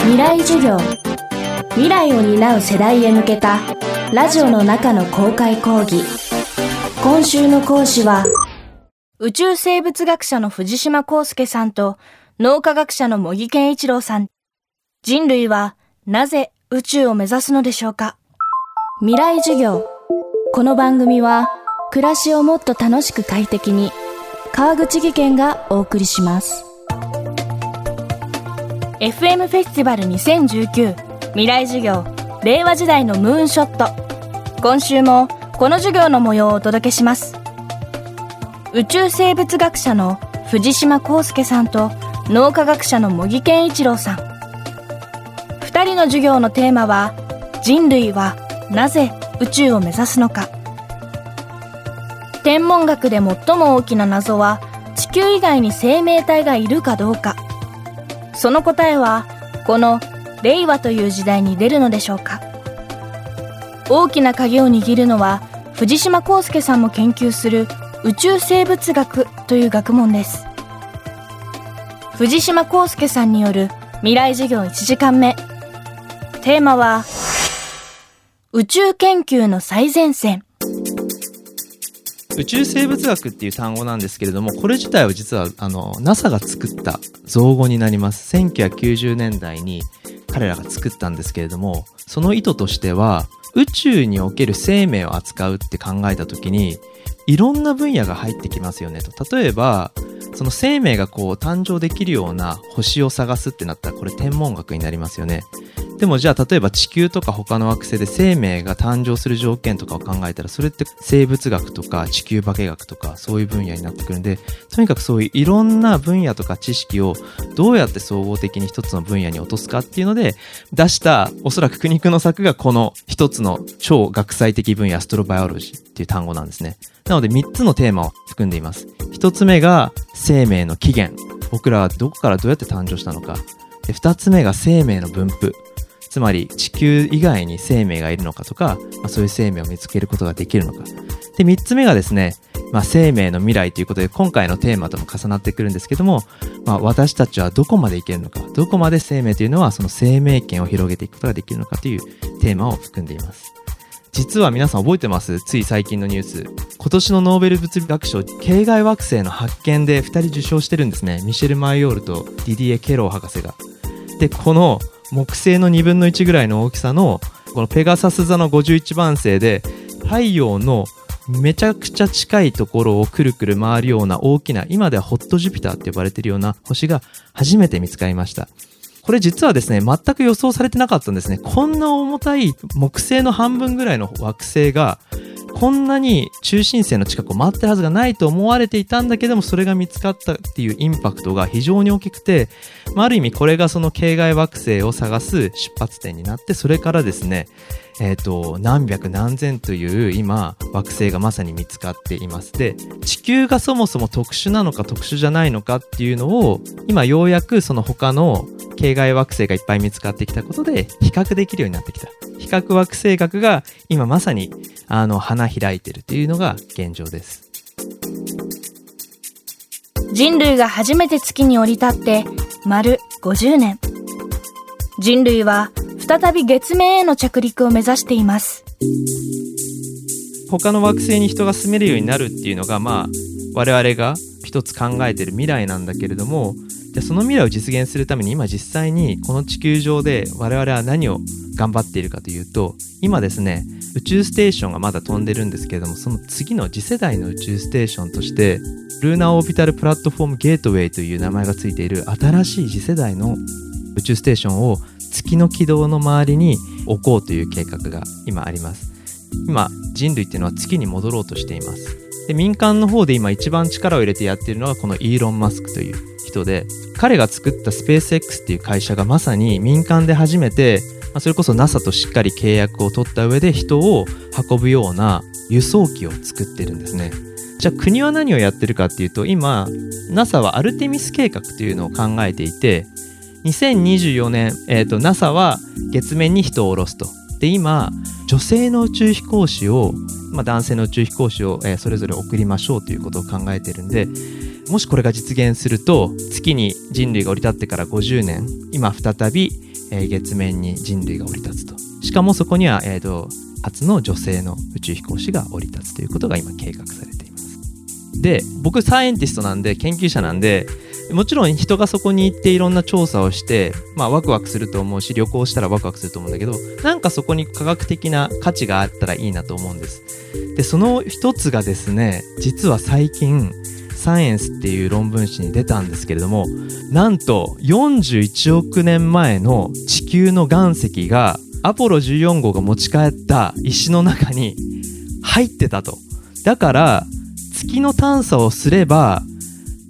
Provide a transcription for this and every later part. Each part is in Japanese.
未来授業。未来を担う世代へ向けたラジオの中の公開講義。今週の講師は宇宙生物学者の藤島康介さんと脳科学者の茂木健一郎さん。人類はなぜ宇宙を目指すのでしょうか？未来授業。この番組は暮らしをもっと楽しく快適に川口義賢がお送りします。FM フェスティバル2019未来授業令和時代のムーンショット。今週もこの授業の模様をお届けします。宇宙生物学者の藤島康介さんと脳科学者の茂木健一郎さん。2人の授業のテーマは人類はなぜ宇宙を目指すのか。天文学で最も大きな謎は地球以外に生命体がいるかどうか。その答えはこの令和という時代に出るのでしょうか。大きな鍵を握るのは藤島康介さんも研究する宇宙生物学という学問です。藤島康介さんによる未来授業1時間目。テーマは宇宙研究の最前線。宇宙生物学っていう単語なんですけれどもこれ自体は実はあの NASA が作った造語になります。1990年代に彼らが作ったんですけれどもその意図としては宇宙における生命を扱うって考えた時にいろんな分野が入ってきますよねと。例えばその生命がこう誕生できるような星を探すってなったらこれ天文学になりますよね。でもじゃあ例えば地球とか他の惑星で生命が誕生する条件とかを考えたらそれって生物学とか地球化学とかそういう分野になってくるんでとにかくそういういろんな分野とか知識をどうやって総合的に一つの分野に落とすかっていうので出したおそらく苦肉の策がこの一つの超学際的分野アストロバイオロジーっていう単語なんですね。なので3つのテーマを含んでいます。1つ目が生命の起源。僕らはどこからどうやって誕生したのか。2つ目が生命の分布。つまり地球以外に生命がいるのかとか、まあ、そういう生命を見つけることができるのか。で、3つ目がですね、まあ、生命の未来ということで今回のテーマとも重なってくるんですけども、まあ、私たちはどこまでいけるのか、どこまで生命というのはその生命圏を広げていくことができるのかというテーマを含んでいます。実は皆さん覚えてます？つい最近のニュース。今年のノーベル物理学賞、系外惑星の発見で2人受賞してるんですね。ミシェル・マイオールとディディエ・ケロー博士が。で、この木星の2分の1ぐらいの大きさのこのペガサス座の51番星で太陽のめちゃくちゃ近いところをくるくる回るような大きな今ではホットジュピターって呼ばれているような星が初めて見つかりました。これ実はですね全く予想されてなかったんですね。こんな重たい木星の半分ぐらいの惑星がこんなに中心線の近くを回ってるはずがないと思われていたんだけどもそれが見つかったっていうインパクトが非常に大きくて、まあ、ある意味これがその系外惑星を探す出発点になってそれからですねえーと、何百何千という今惑星がまさに見つかっています。で地球がそもそも特殊なのか特殊じゃないのかっていうのを今ようやくその他の系外惑星がいっぱい見つかってきたことで比較できるようになってきた。比較惑星学が今まさにあの花開いてるというのが現状です。人類が初めて月に降り立って丸50年。人類は再び月面への着陸を目指しています。他の惑星に人が住めるようになるっていうのがまあ我々が一つ考えてる未来なんだけれどもじゃその未来を実現するために今実際にこの地球上で我々は何を頑張っているかというと今ですね宇宙ステーションがまだ飛んでるんですけれどもその次の次世代の宇宙ステーションとしてルーナーオービタルプラットフォームゲートウェイという名前がついている新しい次世代の宇宙ステーションを月の軌道の周りに置こうという計画が今あります。今人類っていうのは月に戻ろうとしています。で民間の方で今一番力を入れてやっているのがこのイーロン・マスクという人で彼が作ったスペース X っていう会社がまさに民間で初めてまあそれこそ NASA としっかり契約を取った上で人を運ぶような輸送機を作ってるんですね。じゃあ国は何をやってるかっていうと今 NASA はアルテミス計画というのを考えていて2024年、えー、NASA は月面に人を下ろすと。で今女性の宇宙飛行士を、まあ、男性の宇宙飛行士を、えー、それぞれ送りましょうということを考えてるんでもしこれが実現すると月に人類が降り立ってから50年今再びえー月面に人類が降り立つとしかもそこには、えー、と初の女性の宇宙飛行士が降り立つということが今計画されていますで僕サイエンティストなんで研究者なんでもちろん人がそこに行っていろんな調査をして、まあ、ワクワクすると思うし旅行したらワクワクすると思うんだけどなんかそこに科学的な価値があったらいいなと思うんです。でその一つがですね実は最近サイエンスっていう論文誌に出たんですけれどもなんと41億年前の地球の岩石がアポロ14号が持ち帰った石の中に入ってたと。だから月の探査をすれば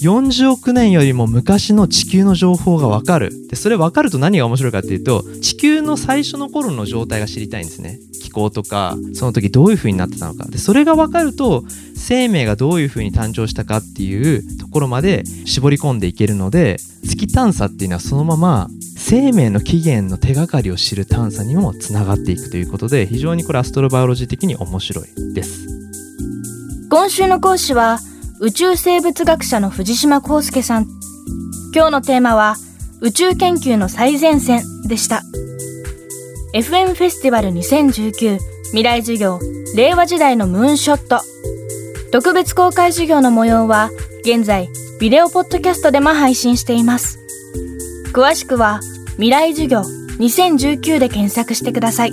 40億年よりも昔の地球の情報がわかる。でそれ分かると何が面白いかっていうと地球の最初の頃の状態が知りたいんですね。気候とかその時どういう風になってたのか。でそれが分かると生命がどういう風に誕生したかっていうところまで絞り込んでいけるので月探査っていうのはそのまま生命の起源の手がかりを知る探査にもつながっていくということで非常にこれアストロバイオロジー的に面白いです。今週の講師は宇宙生物学者の藤島康介さん。今日のテーマは宇宙研究の最前線でした。FM フェスティバル2019未来授業令和時代のムーンショット。特別公開授業の模様は現在ビデオポッドキャストでも配信しています。詳しくは未来授業2019で検索してください。